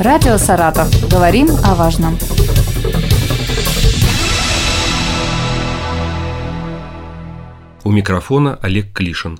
Радио «Саратов». Говорим о важном. У микрофона Олег Клишин.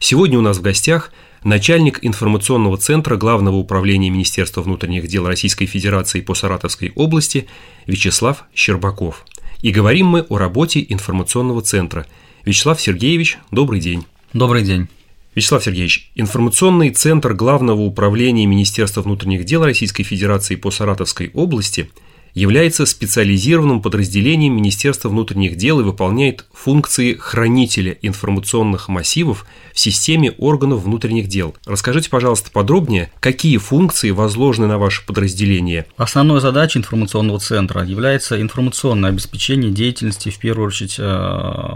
Сегодня у нас в гостях начальник информационного центра Главного управления Министерства внутренних дел Российской Федерации по Саратовской области Вячеслав Щербаков. И говорим мы о работе информационного центра. Вячеслав Сергеевич, добрый день. Добрый день. Вячеслав Сергеевич, информационный центр Главного управления Министерства внутренних дел Российской Федерации по Саратовской области – является специализированным подразделением Министерства внутренних дел и выполняет функции хранителя информационных массивов в системе органов внутренних дел. Расскажите, пожалуйста, подробнее, какие функции возложены на ваше подразделение? Основной задачей информационного центра является информационное обеспечение деятельности, в первую очередь, э,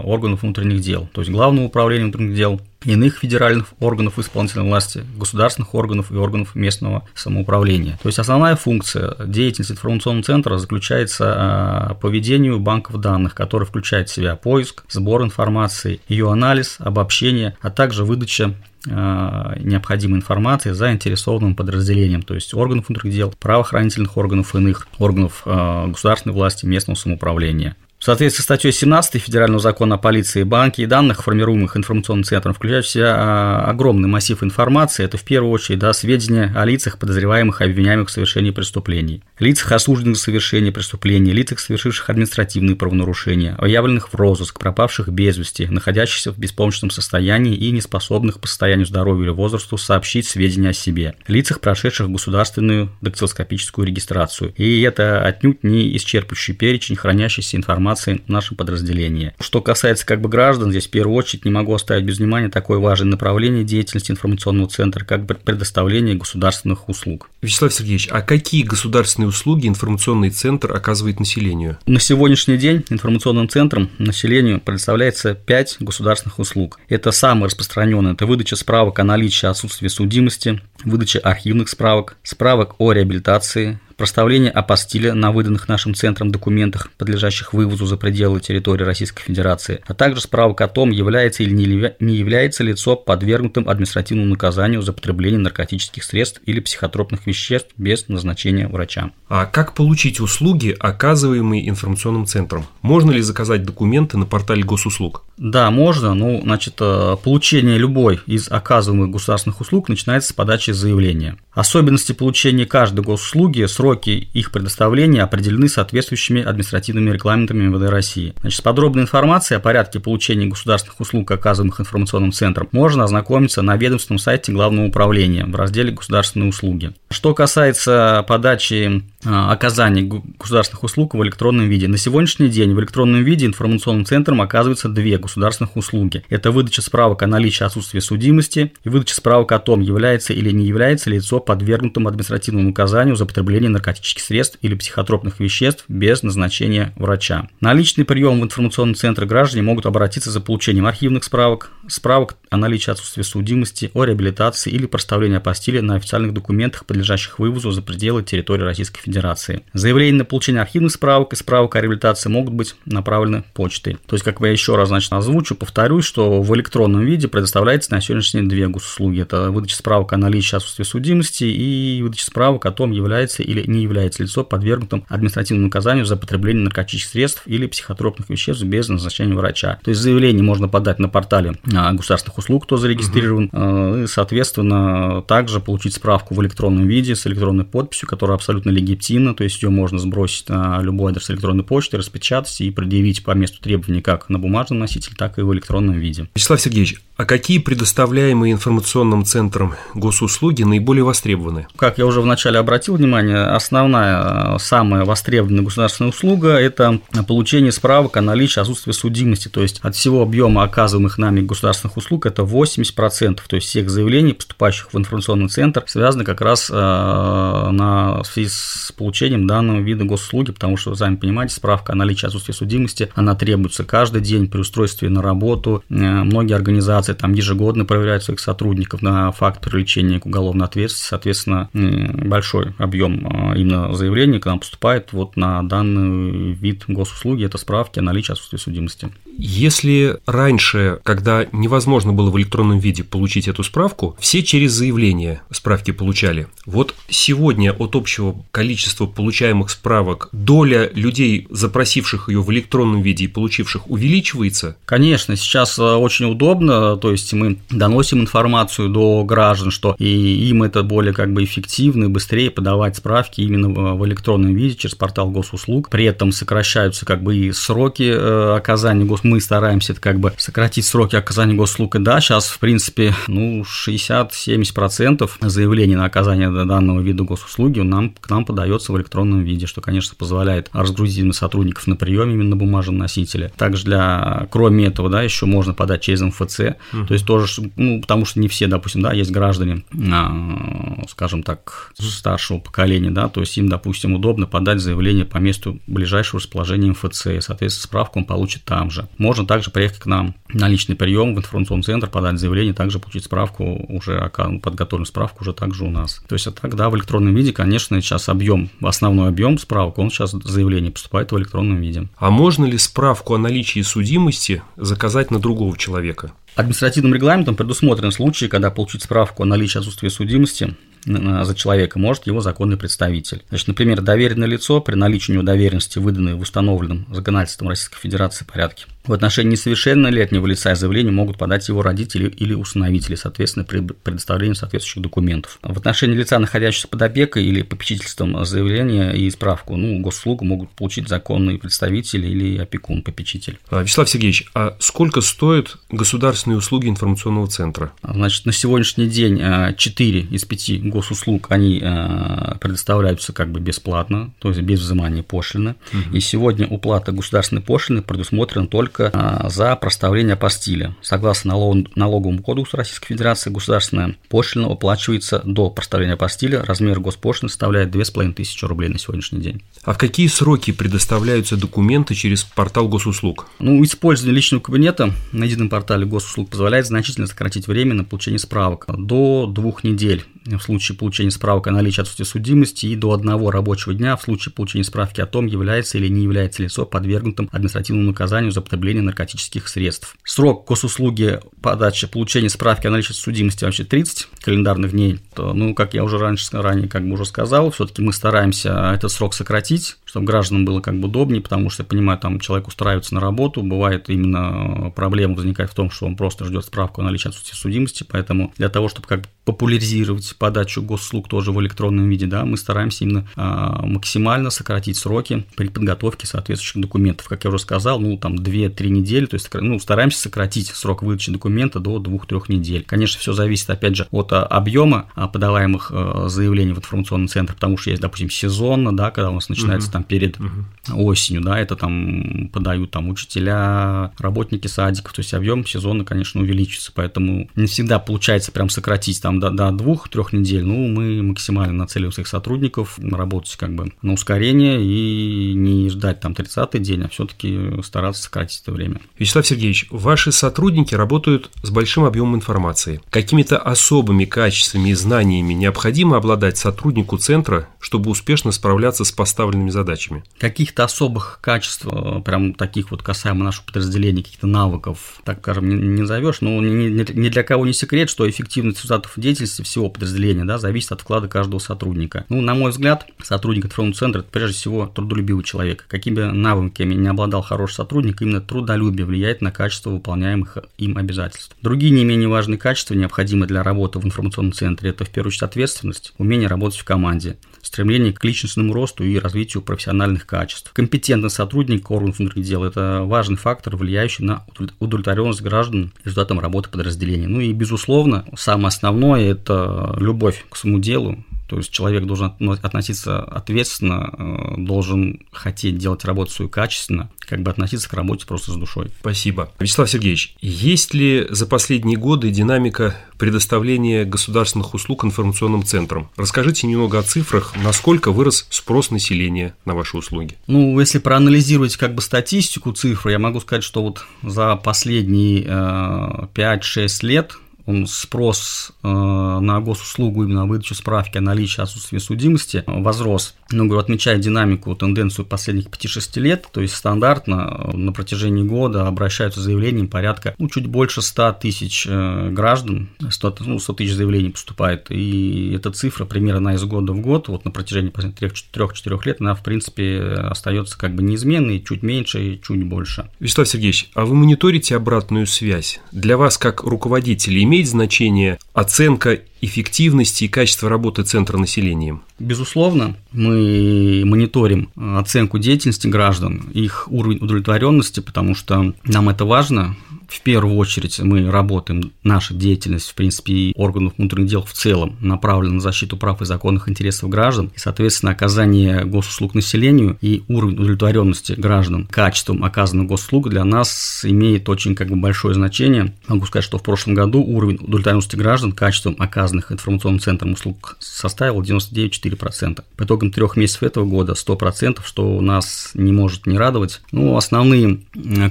органов внутренних дел, то есть Главного управления внутренних дел, иных федеральных органов исполнительной власти, государственных органов и органов местного самоуправления. То есть основная функция деятельности информационного центра заключается а, по ведению банков данных, который включает в себя поиск, сбор информации, ее анализ, обобщение, а также выдача а, необходимой информации заинтересованным подразделением, то есть органов внутренних дел, правоохранительных органов иных, органов а, государственной власти, местного самоуправления. В соответствии с статьей 17 Федерального закона о полиции, банки и данных, формируемых информационным центром, включают в себя а, огромный массив информации. Это в первую очередь да, сведения о лицах, подозреваемых и обвиняемых в совершении преступлений, лицах, осужденных в совершении преступлений, лицах, совершивших административные правонарушения, объявленных в розыск, пропавших без вести, находящихся в беспомощном состоянии и неспособных по состоянию здоровья или возрасту сообщить сведения о себе, лицах, прошедших государственную дактилоскопическую регистрацию. И это отнюдь не исчерпывающий перечень хранящейся информации в нашем подразделении. Что касается как бы граждан, здесь в первую очередь не могу оставить без внимания такое важное направление деятельности информационного центра, как предоставление государственных услуг. Вячеслав Сергеевич, а какие государственные услуги информационный центр оказывает населению? На сегодняшний день информационным центром населению предоставляется 5 государственных услуг. Это самые распространенные. Это выдача справок о наличии отсутствия судимости, выдача архивных справок, справок о реабилитации, проставление апостиля на выданных нашим центром документах, подлежащих вывозу за пределы территории Российской Федерации, а также справок о том, является или не является лицо подвергнутым административному наказанию за потребление наркотических средств или психотропных веществ без назначения врача. А как получить услуги, оказываемые информационным центром? Можно ли заказать документы на портале госуслуг? Да, можно. Ну, значит, э, получение любой из оказываемых государственных услуг начинается с подачи заявления. Особенности получения каждой госуслуги, сроки их предоставления определены соответствующими административными регламентами МВД России. Значит, с подробной информацией о порядке получения государственных услуг, оказываемых информационным центром, можно ознакомиться на ведомственном сайте Главного управления в разделе «Государственные услуги». Что касается подачи а, оказания государственных услуг в электронном виде. На сегодняшний день в электронном виде информационным центром оказываются две государственных услуги. Это выдача справок о наличии отсутствия судимости и выдача справок о том, является или не является лицо подвергнутым административному наказанию за потребление наркотических средств или психотропных веществ без назначения врача. На личный прием в информационный центр граждане могут обратиться за получением архивных справок, справок о наличии отсутствия судимости, о реабилитации или проставлении апостиля на официальных документах, подлежащих вывозу за пределы территории Российской Федерации. Заявления на получение архивных справок и справок о реабилитации могут быть направлены почтой. То есть, как я еще раз значит, озвучу, повторюсь, что в электронном виде предоставляется на сегодняшний день две госуслуги. Это выдача справок о наличии отсутствия судимости и выдача справок о том, является или не является лицо подвергнутым административному наказанию за потребление наркотических средств или психотропных веществ без назначения врача. То есть заявление можно подать на портале а, государственных услуг, кто зарегистрирован, угу. и, соответственно, также получить справку в электронном виде с электронной подписью, которая абсолютно легитимна то есть ее можно сбросить на любой адрес электронной почты, распечатать и предъявить по месту требований как на бумажном носителе, так и в электронном виде. Вячеслав Сергеевич, а какие предоставляемые информационным центром госуслуги наиболее востребованы? Как я уже вначале обратил внимание, основная, самая востребованная государственная услуга – это получение справок о наличии отсутствия судимости, то есть от всего объема оказываемых нами государственных услуг это 80%, то есть всех заявлений, поступающих в информационный центр, связаны как раз э, на, в связи с получением данного вида госуслуги, потому что, сами понимаете, справка о наличии отсутствия судимости, она требуется каждый день при устройстве на работу. Э, многие организации администрация там ежегодно проверяет своих сотрудников на факт привлечения к уголовной ответственности, соответственно, большой объем а, именно заявлений к нам поступает вот на данный вид госуслуги, это справки о наличии отсутствия судимости. Если раньше, когда невозможно было в электронном виде получить эту справку, все через заявление справки получали. Вот сегодня от общего количества получаемых справок доля людей, запросивших ее в электронном виде и получивших, увеличивается? Конечно, сейчас э, очень удобно, то есть мы доносим информацию до граждан, что и им это более как бы эффективно и быстрее подавать справки именно в электронном виде через портал госуслуг. При этом сокращаются как бы и сроки э, оказания гос мы стараемся это как бы сократить сроки оказания госуслуг. И да, сейчас, в принципе, ну, 60-70% заявлений на оказание данного вида госуслуги нам, к нам подается в электронном виде, что, конечно, позволяет разгрузить сотрудников на приеме именно на бумажном носителе. Также для, кроме этого, да, еще можно подать через МФЦ, то есть тоже, ну, потому что не все, допустим, да, есть граждане, а, скажем так, старшего поколения, да, то есть им, допустим, удобно подать заявление по месту ближайшего расположения МФЦ, и, соответственно, справку он получит там же. Можно также приехать к нам на личный прием в информационный центр, подать заявление, также получить справку, уже подготовленную справку уже также у нас. То есть, а тогда в электронном виде, конечно, сейчас объем, основной объем справок, он сейчас заявление поступает в электронном виде. А можно ли справку о наличии судимости заказать на другого человека? Административным регламентом предусмотрен случай, когда получить справку о наличии отсутствия судимости за человека может его законный представитель. Значит, например, доверенное лицо при наличии у него доверенности, выданной в установленном законодательством Российской Федерации порядке, в отношении несовершеннолетнего лица заявление могут подать его родители или усыновители, соответственно, при предоставлении соответствующих документов. В отношении лица, находящегося под опекой или попечительством заявления и справку, ну, госуслугу могут получить законные представители или опекун, попечитель. А, Вячеслав Сергеевич, а сколько стоят государственные услуги информационного центра? Значит, на сегодняшний день 4 а, из 5 госуслуг, они а, предоставляются как бы бесплатно, то есть без взимания пошлины. Угу. И сегодня уплата государственной пошлины предусмотрена только только а, за проставление апостиля. Согласно налоговому кодексу Российской Федерации, государственная пошлина оплачивается до проставления апостиля. Размер госпошлины составляет 2500 рублей на сегодняшний день. А в какие сроки предоставляются документы через портал госуслуг? Ну, использование личного кабинета на едином портале госуслуг позволяет значительно сократить время на получение справок до двух недель в случае получения справок о наличии отсутствия судимости и до одного рабочего дня в случае получения справки о том, является или не является лицо подвергнутым административному наказанию за употребление наркотических средств. Срок госуслуги подачи получения справки о наличии судимости вообще 30 календарных дней. То, ну, как я уже раньше, ранее как бы уже сказал, все-таки мы стараемся этот срок сократить, чтобы гражданам было как бы удобнее, потому что, я понимаю, там человек устраивается на работу, бывает именно проблема возникает в том, что он просто ждет справку о наличии отсутствия судимости, поэтому для того, чтобы как бы популяризировать подачу госуслуг тоже в электронном виде, да, мы стараемся именно а, максимально сократить сроки при подготовке соответствующих документов. Как я уже сказал, ну, там 2-3 недели, то есть, ну, стараемся сократить срок выдачи документа до 2-3 недель. Конечно, все зависит, опять же, от а, объема а, подаваемых заявлений в информационный центр, потому что есть, допустим, сезонно, да, когда у нас начинается угу. там перед угу. осенью, да, это там подают там учителя, работники садиков, то есть объем сезона, конечно, увеличится, поэтому не всегда получается прям сократить там там до, до двух-трех недель, ну, мы максимально нацеливаем своих сотрудников работать как бы на ускорение и не ждать там 30-й день, а все-таки стараться сократить это время. Вячеслав Сергеевич, ваши сотрудники работают с большим объемом информации. Какими-то особыми качествами и знаниями необходимо обладать сотруднику центра, чтобы успешно справляться с поставленными задачами? Каких-то особых качеств, э, прям таких вот касаемо нашего подразделения, каких-то навыков, так скажем, не, не назовешь, но ни, ни для кого не секрет, что эффективность результатов деятельности всего подразделения да, зависит от вклада каждого сотрудника. Ну, на мой взгляд, сотрудник информационного центра – это прежде всего трудолюбивый человек. Какими навыками не обладал хороший сотрудник, именно трудолюбие влияет на качество выполняемых им обязательств. Другие не менее важные качества, необходимые для работы в информационном центре, это в первую очередь ответственность, умение работать в команде, стремление к личностному росту и развитию профессиональных качеств. Компетентный сотрудник органов внутренних дел – это важный фактор, влияющий на удовлетворенность граждан результатом работы подразделения. Ну и, безусловно, самое основное – это любовь к своему делу, То есть человек должен относиться ответственно, э, должен хотеть делать работу свою качественно, как бы относиться к работе просто с душой. Спасибо. Вячеслав Сергеевич, есть ли за последние годы динамика предоставления государственных услуг информационным центрам? Расскажите немного о цифрах, насколько вырос спрос населения на ваши услуги. Ну, если проанализировать как бы статистику цифр, я могу сказать, что вот за последние э, 5-6 лет он спрос э, на госуслугу именно выдачу справки о наличии отсутствия судимости возрос. Ну, говорю, отмечает динамику, тенденцию последних 5-6 лет, то есть стандартно э, на протяжении года обращаются заявлением порядка, ну, чуть больше 100 тысяч э, граждан, 100, ну, 100 тысяч заявлений поступает, и эта цифра примерно из года в год, вот на протяжении последних 3-4 лет, она, в принципе, остается как бы неизменной, чуть меньше и чуть больше. Вячеслав Сергеевич, а вы мониторите обратную связь? Для вас, как руководителя, имеет значение оценка эффективности и качества работы центра населением? Безусловно, мы мониторим оценку деятельности граждан, их уровень удовлетворенности, потому что нам это важно. В первую очередь мы работаем, наша деятельность, в принципе, и органов внутренних дел в целом направлена на защиту прав и законных интересов граждан, и, соответственно, оказание госуслуг населению и уровень удовлетворенности граждан качеством оказанных госуслуг для нас имеет очень как бы большое значение. Могу сказать, что в прошлом году уровень удовлетворенности граждан качеством оказанных информационным центром услуг составил 99,4%. По итогам трех месяцев этого года 100%, что нас не может не радовать. Ну, основные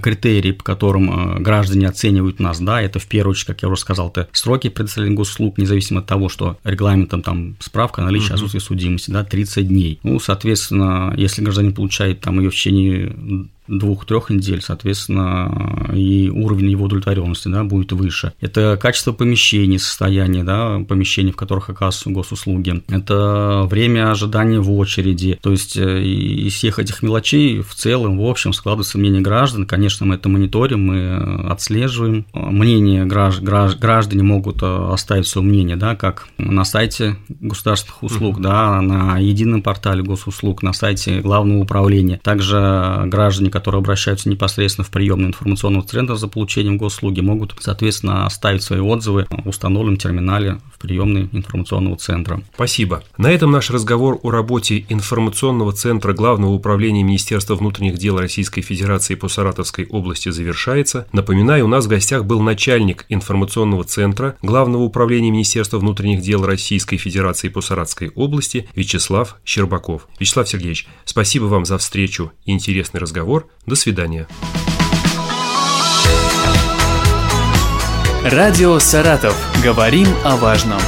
критерии, по которым граждане граждане оценивают нас, да, это в первую очередь, как я уже сказал, это сроки предоставления госуслуг, независимо от того, что регламентом там справка о наличии отсутствия судимости, да, 30 дней. Ну, соответственно, если гражданин получает там ее в течение двух-трех недель, соответственно, и уровень его удовлетворенности да, будет выше. Это качество помещений, состояние да, помещений, в которых оказываются госуслуги. Это время ожидания в очереди. То есть э, из всех этих мелочей в целом, в общем, складывается мнение граждан. Конечно, мы это мониторим, мы отслеживаем. Мнение гражд... граждане могут э, оставить свое мнение, да, как на сайте государственных услуг, да, на едином портале госуслуг, на сайте главного управления. Также граждане которые обращаются непосредственно в приемный информационного центра за получением госуслуги, могут, соответственно, оставить свои отзывы в установленном терминале в приемной информационного центра. Спасибо. На этом наш разговор о работе информационного центра Главного управления Министерства внутренних дел Российской Федерации по Саратовской области завершается. Напоминаю, у нас в гостях был начальник информационного центра Главного управления Министерства внутренних дел Российской Федерации по Саратовской области Вячеслав Щербаков. Вячеслав Сергеевич, спасибо вам за встречу и интересный До свидания. Радио «Саратов». Говорим о важном.